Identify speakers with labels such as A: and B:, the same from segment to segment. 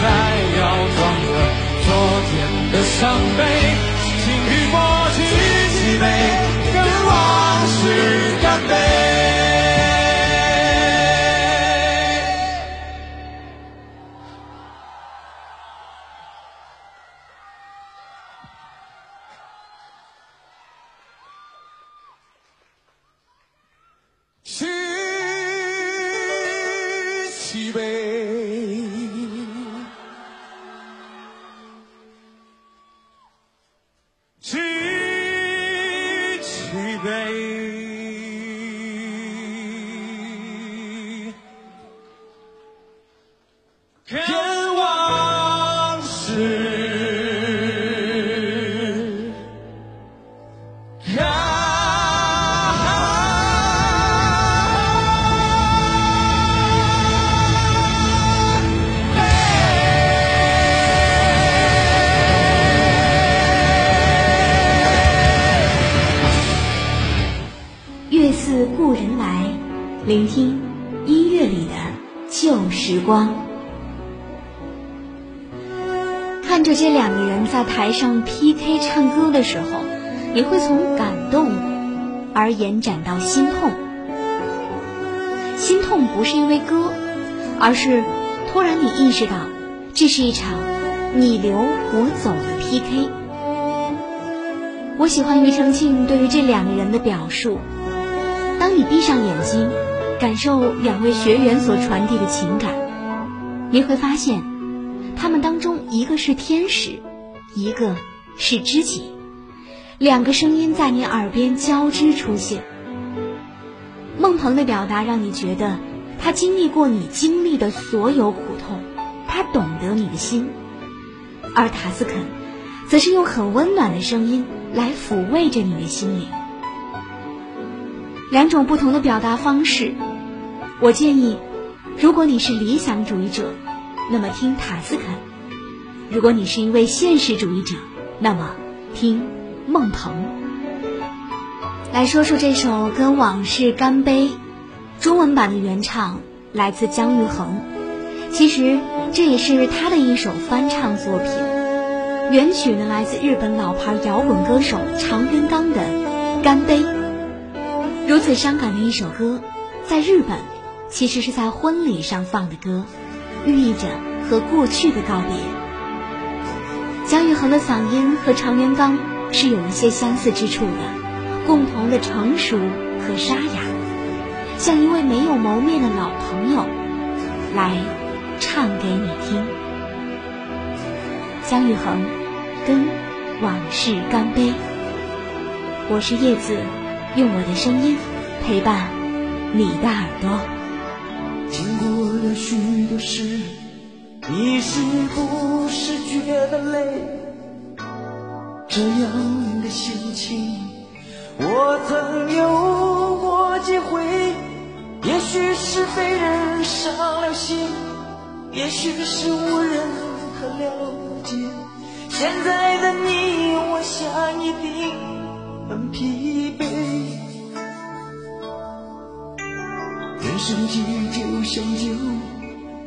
A: 还要装着昨天的伤悲，故人来
B: 聆听音乐里的旧时光，看着这两个人在台上 PK 唱歌的时候，你会从感动而延展到心痛。心痛不是因为歌，而是突然你意识到，这是一场你留我走的 PK。我喜欢庾澄庆对于这两个人的表述：你闭上眼睛。感受两位学员所传递的情感，你会发现，他们当中一个是天使，一个是知己，两个声音在你耳边交织出现。孟鹏的表达让你觉得他经历过你经历的所有苦痛，他懂得你的心；而塔斯肯，则是用很温暖的声音来抚慰着你的心灵。两种不同的表达方式。我建议，如果你是理想主义者，那么听塔斯肯；如果你是一位现实主义者，那么听孟鹏。来说说这首《跟往事干杯》，中文版的原唱来自姜育恒，其实这也是他的一首翻唱作品。原曲呢来自日本老牌摇滚歌手长渊刚的《干杯》。如此伤感的一首歌，在日本。其实是在婚礼上放的歌，寓意着和过去的告别。姜育恒的嗓音和常元刚是有一些相似之处的，共同的成熟和沙哑，像一位没有谋面的老朋友，来唱给你听。姜育恒跟往事干杯。我是叶子，用我的声音陪伴你的耳朵。
C: 经过了许多事，你是不是觉得累？这样的心情，我曾有过几回。也许是被人伤了心，也许是无人可了解。现在的你，我想一定很疲惫。生际就像酒，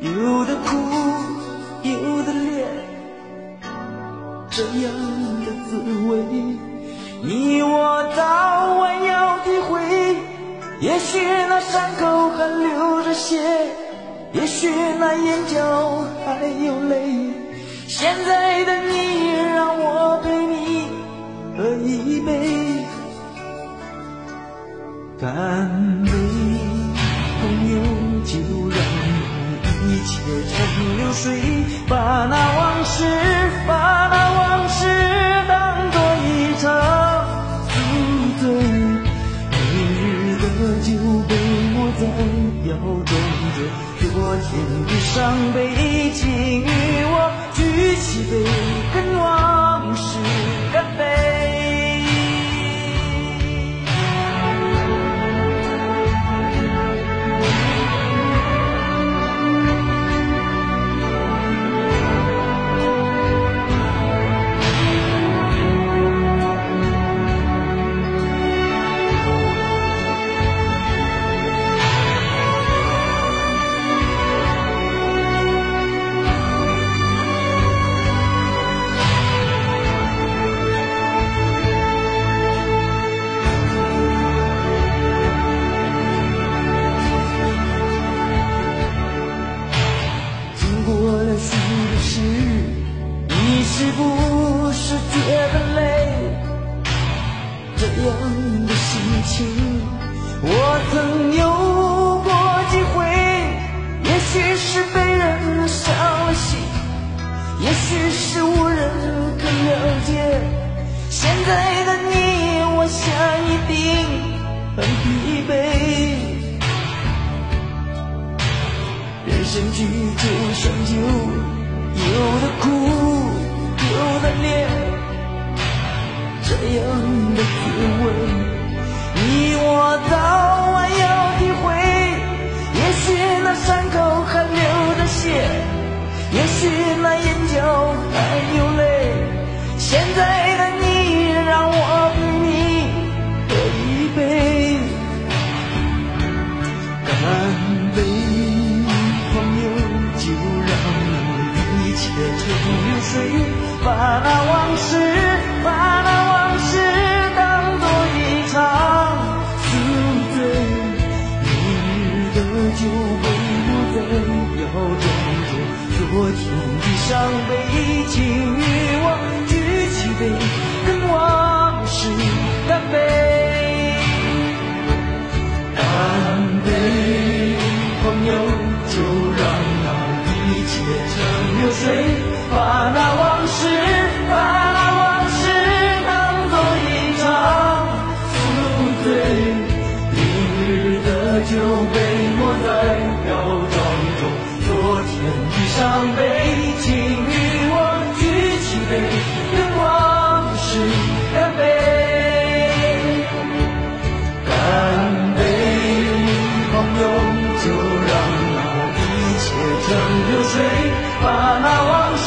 C: 有的苦，有的烈，这样的滋味，你我早晚要体会。也许那伤口还流着血，也许那眼角还有泪。现在的你，让我陪你喝一杯，干杯。朋友，就让一切成流水，把那往事，把那往事当作一场宿醉。明日的酒杯，我在摇动着昨天的伤悲，请与我举起杯，是不是觉得累？这样的心情，我曾有过几回。也许是被人伤了心，也许是无人可了解。现在的你，我想一定很疲惫。人生聚就像酒，有的苦，的烈，这样的滋味，你我早晚要体会。也许那伤口还流着血，也许那眼角还有泪，现在日的酒杯落在表装中，昨天的伤悲，请与我举起杯，跟往事干杯。干杯，朋友，就让那一切。成流水，把那往事，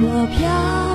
D: 我飘